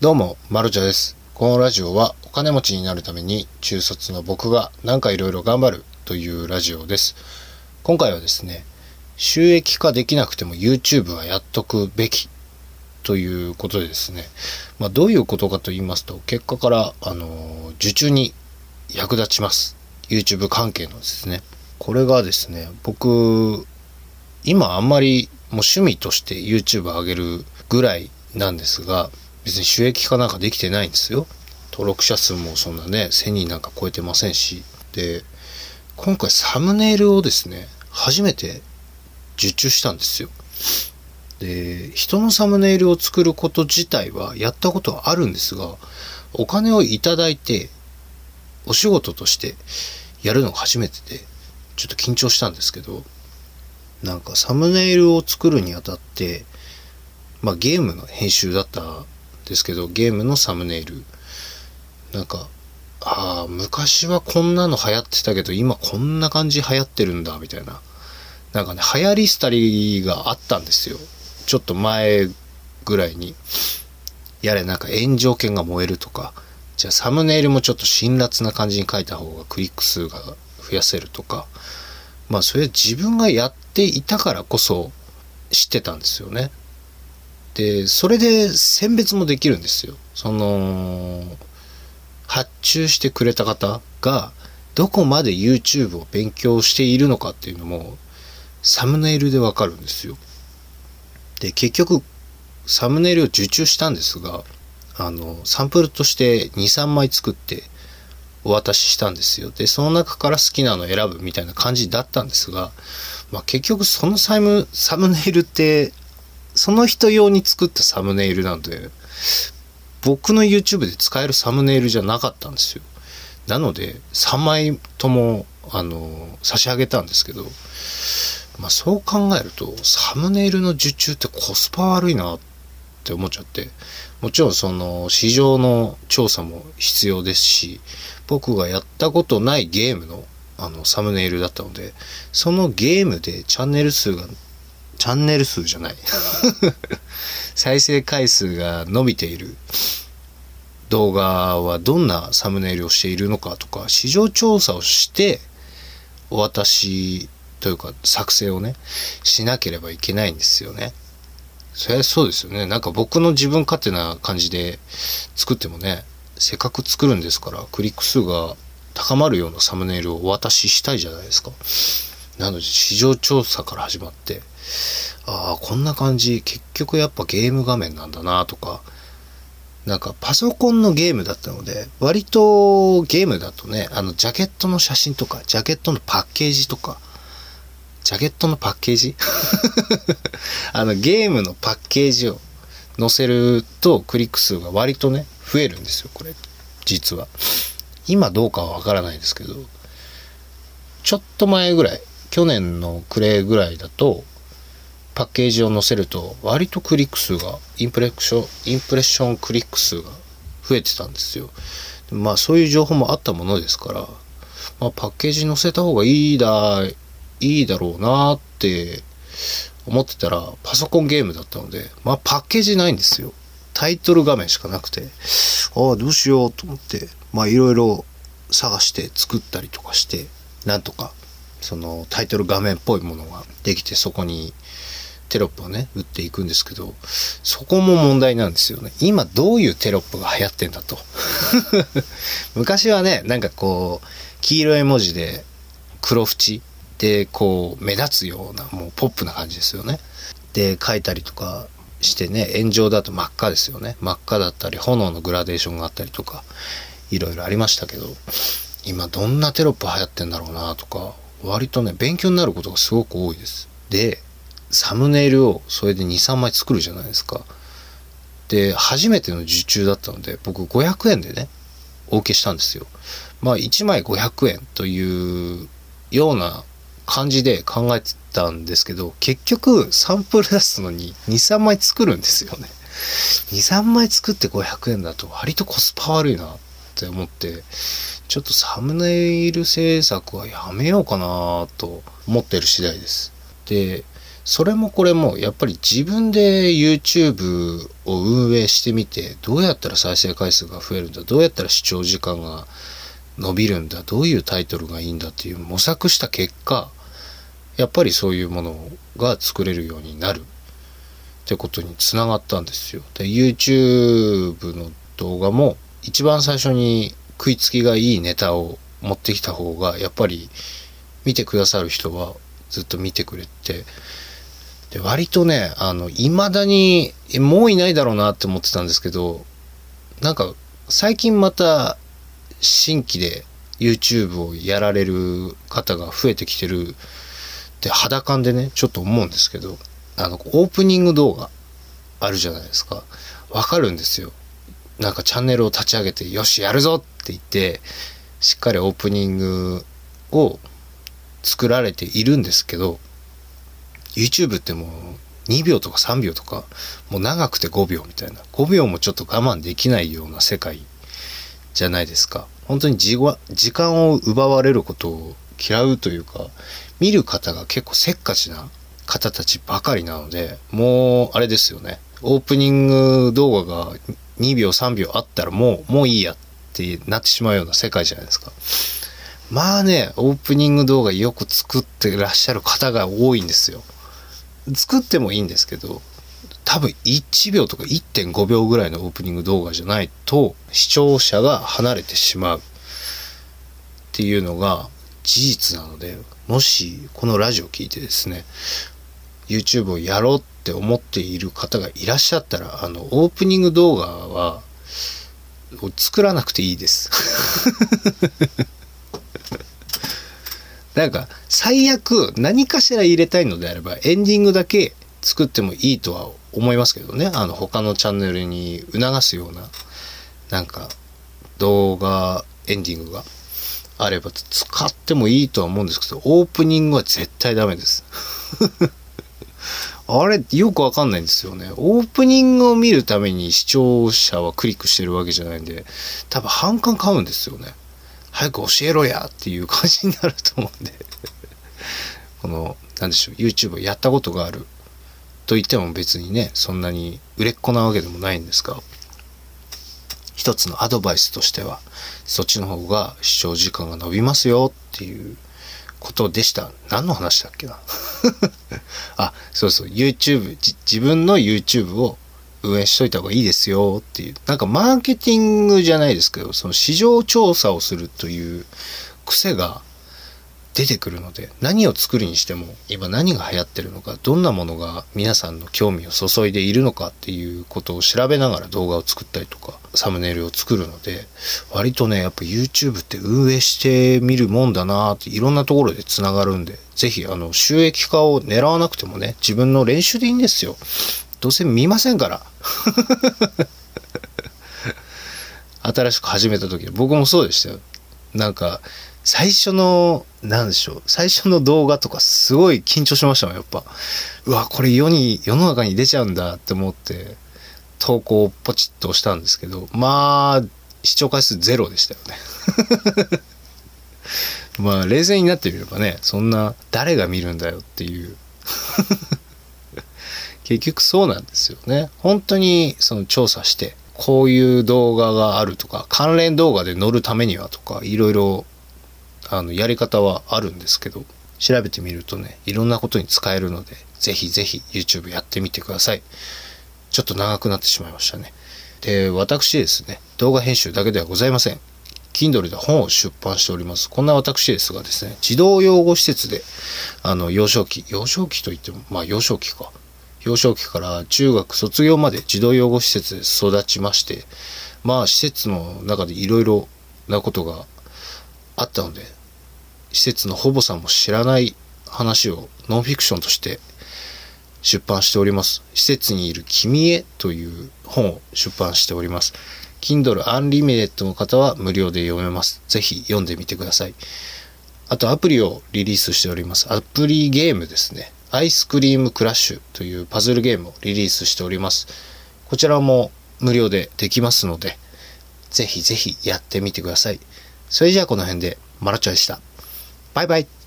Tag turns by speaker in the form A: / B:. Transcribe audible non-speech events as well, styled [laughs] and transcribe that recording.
A: どうも、まるちゃです。このラジオはお金持ちになるために中卒の僕がなんかいろいろ頑張るというラジオです。今回はですね、収益化できなくても YouTube はやっとくべきということでですね、まあどういうことかと言いますと、結果から、あの受注に役立ちます。YouTube 関係のですね。これがですね、僕、今あんまりもう趣味として YouTube 上げるぐらいなんですが、別に収益化なんかできてないんですよ。登録者数もそんなね、1000人なんか超えてませんし。で、今回サムネイルをですね、初めて受注したんですよ。で、人のサムネイルを作ること自体はやったことはあるんですが、お金をいただいて、お仕事としてやるのが初めてで、ちょっと緊張したんですけど、なんかサムネイルを作るにあたって、まあゲームの編集だったですけど、ゲームのサムネイル。なんか、ああ、昔はこんなの流行ってたけど、今こんな感じ流行ってるんだ、みたいな。なんかね、流行り廃りがあったんですよ。ちょっと前ぐらいに。やれ、なんか炎上犬が燃えるとか、じゃあサムネイルもちょっと辛辣な感じに書いた方がクリック数が増やせるとか。まあそれは自分がやっていたからこそ知ってたんですよね。で、それで選別もできるんですよ。その、発注してくれた方がどこまで YouTube を勉強しているのかっていうのもサムネイルでわかるんですよ。で、結局サムネイルを受注したんですが、あの、サンプルとして2、3枚作ってお渡ししたんですよ。で、その中から好きなの選ぶみたいな感じだったんですが、まあ結局そのサム、サムネイルって、その人用に作ったサムネイルなんで、僕の YouTube で使えるサムネイルじゃなかったんですよ。なので、3枚とも、あの、差し上げたんですけど、まあそう考えると、サムネイルの受注ってコスパ悪いなって思っちゃって、もちろんその市場の調査も必要ですし、僕がやったことないゲームのあのサムネイルだったので、そのゲームでチャンネル数が、チャンネル数じゃない。[laughs] 再生回数が伸びている動画はどんなサムネイルをしているのかとか、市場調査をして、お渡しというか作成をね、しなければいけないんですよね。そりゃそうですよね。なんか僕の自分勝手な感じで作ってもね、せっかく作るんですから、クリック数が高まるようなサムネイルをお渡ししたいじゃないですか。なので、市場調査から始まって、ああ、こんな感じ、結局やっぱゲーム画面なんだなとか、なんかパソコンのゲームだったので、割とゲームだとね、あのジャケットの写真とか、ジャケットのパッケージとか、ジャケットのパッケージ？[laughs] あのゲームのパッケージを載せるとクリック数が割とね、増えるんですよ、これ。実は。今どうかはわからないですけど、ちょっと前ぐらい、去年の暮れぐらいだと、パッケージを載せると、割とクリック数が、インプレッション、インプレッションクリック数が増えてたんですよ。まあそういう情報もあったものですから、まあパッケージ載せた方がいいだ、いいだろうなって思ってたら、パソコンゲームだったので、まあパッケージないんですよ。タイトル画面しかなくて、ああ、どうしようと思って、まあいろいろ探して作ったりとかして、なんとか、そのタイトル画面っぽいものができて、そこにテロップをね、打っていくんですけど、そこも問題なんですよね。今どういうテロップが流行ってんだと。[laughs] 昔はね、なんかこう、黄色い文字で黒縁でこう目立つようなもうポップな感じですよね。で、書いたりとかしてね、炎上だと真っ赤ですよね。真っ赤だったり、炎のグラデーションがあったりとか、いろいろありましたけど、今どんなテロップ流行ってんだろうなとか、割とね、勉強になることがすごく多いです。で、サムネイルをそれで2、3枚作るじゃないですか。で、初めての受注だったので、僕500円でね、お受けしたんですよ。まあ、1枚500円というような感じで考えてたんですけど、結局サンプル出すのに2、3枚作るんですよね。2、3枚作って500円だと割とコスパ悪いなっって思って、ちょっとサムネイル制作はやめようかなと思ってる次第です。で、それもこれもやっぱり自分で YouTube を運営してみてどうやったら再生回数が増えるんだどうやったら視聴時間が伸びるんだどういうタイトルがいいんだっていう模索した結果やっぱりそういうものが作れるようになるってことにつながったんですよ。で YouTube の動画も一番最初に食いつきがいいネタを持ってきた方がやっぱり見てくださる人はずっと見てくれてで割とねあの未だにもういないだろうなって思ってたんですけどなんか最近また新規で YouTube をやられる方が増えてきてるって肌感でねちょっと思うんですけどあのオープニング動画あるじゃないですか。わかるんですよ。なんかチャンネルを立ち上げてよしやるぞって言ってしっかりオープニングを作られているんですけど YouTube ってもう2秒とか3秒とかもう長くて5秒みたいな5秒もちょっと我慢できないような世界じゃないですか。本当に時間を奪われることを嫌うというか見る方が結構せっかちな方たちばかりなのでもうあれですよね。オープニング動画が2秒3秒あったらもうもういいやってなってしまうような世界じゃないですか。まあねオープニング動画よく作ってらっしゃる方が多いんですよ。作ってもいいんですけど多分1秒とか1.5秒ぐらいのオープニング動画じゃないと視聴者が離れてしまう。っていうのが事実なのでもしこのラジオを聞いてですね YouTube をやろうって思っている方がいらっしゃったらあのオープニング動画は作らなくていいです。[laughs] なんか最悪何かしら入れたいのであればエンディングだけ作ってもいいとは思いますけどね。あの他のチャンネルに促すようななんか動画エンディングが。あれば使ってもいいとは思うんですけどオープニングは絶対ダメです。あれよくわかんないんですよね。オープニングを見るために視聴者はクリックしてるわけじゃないんで多分反感買うんですよね。早く教えろやっていう感じになると思うんで。この、なんでしょう、YouTube やったことがあると言っても別にね、そんなに売れっ子なわけでもないんですが、一つのアドバイスとしては、そっちの方が視聴時間が伸びますよっていうことでした。何の話だっけな？あ、そうそう、YouTube、自分の YouTube を運営しといた方がいいですよっていう。なんかマーケティングじゃないですけど、その市場調査をするという癖が出てくるので、何を作るにしても、今何が流行ってるのか、どんなものが皆さんの興味を注いでいるのかっていうことを調べながら動画を作ったりとか、サムネイルを作るので、割とね、やっぱ YouTube って運営してみるもんだなっていろんなところで繋がるんで、ぜひあの収益化を狙わなくてもね、自分の練習でいいんですよ。どうせ見ませんから。[laughs] 新しく始めた時僕もそうでしたよ。なんか、最初の、なんでしょう、最初の動画とかすごい緊張しましたもん、やっぱ。うわ、これ世に、世の中に出ちゃうんだって思って、投稿をポチッと押したんですけど、まあ、視聴回数ゼロでしたよね。[laughs] まあ、冷静になってみればね、そんな、誰が見るんだよっていう [laughs] 結局そうなんですよね。本当にその調査して、こういう動画があるとか、関連動画で載るためにはとか、いろいろ、あの、やり方はあるんですけど、調べてみるとね、いろんなことに使えるので、ぜひぜひ YouTube やってみてください。ちょっと長くなってしまいましたね。で、私ですね、動画編集だけではございません。Kindle で本を出版しております。こんな私ですがですね、児童養護施設で、あの、幼少期、幼少期といっても、まあ幼少期か。幼少期から中学卒業まで児童養護施設で育ちまして、まあ施設の中でいろいろなことがあったので、施設の保母さんも知らない話をノンフィクションとして出版しております。施設にいる君へという本を出版しております。Kindle Unlimited の方は無料で読めます。ぜひ読んでみてください。あとアプリをリリースしております。アプリゲームですね。アイスクリームクラッシュというパズルゲームをリリースしております。こちらも無料でできますので、ぜひぜひやってみてください。それじゃあこの辺で、マラチョでした。バイバイ。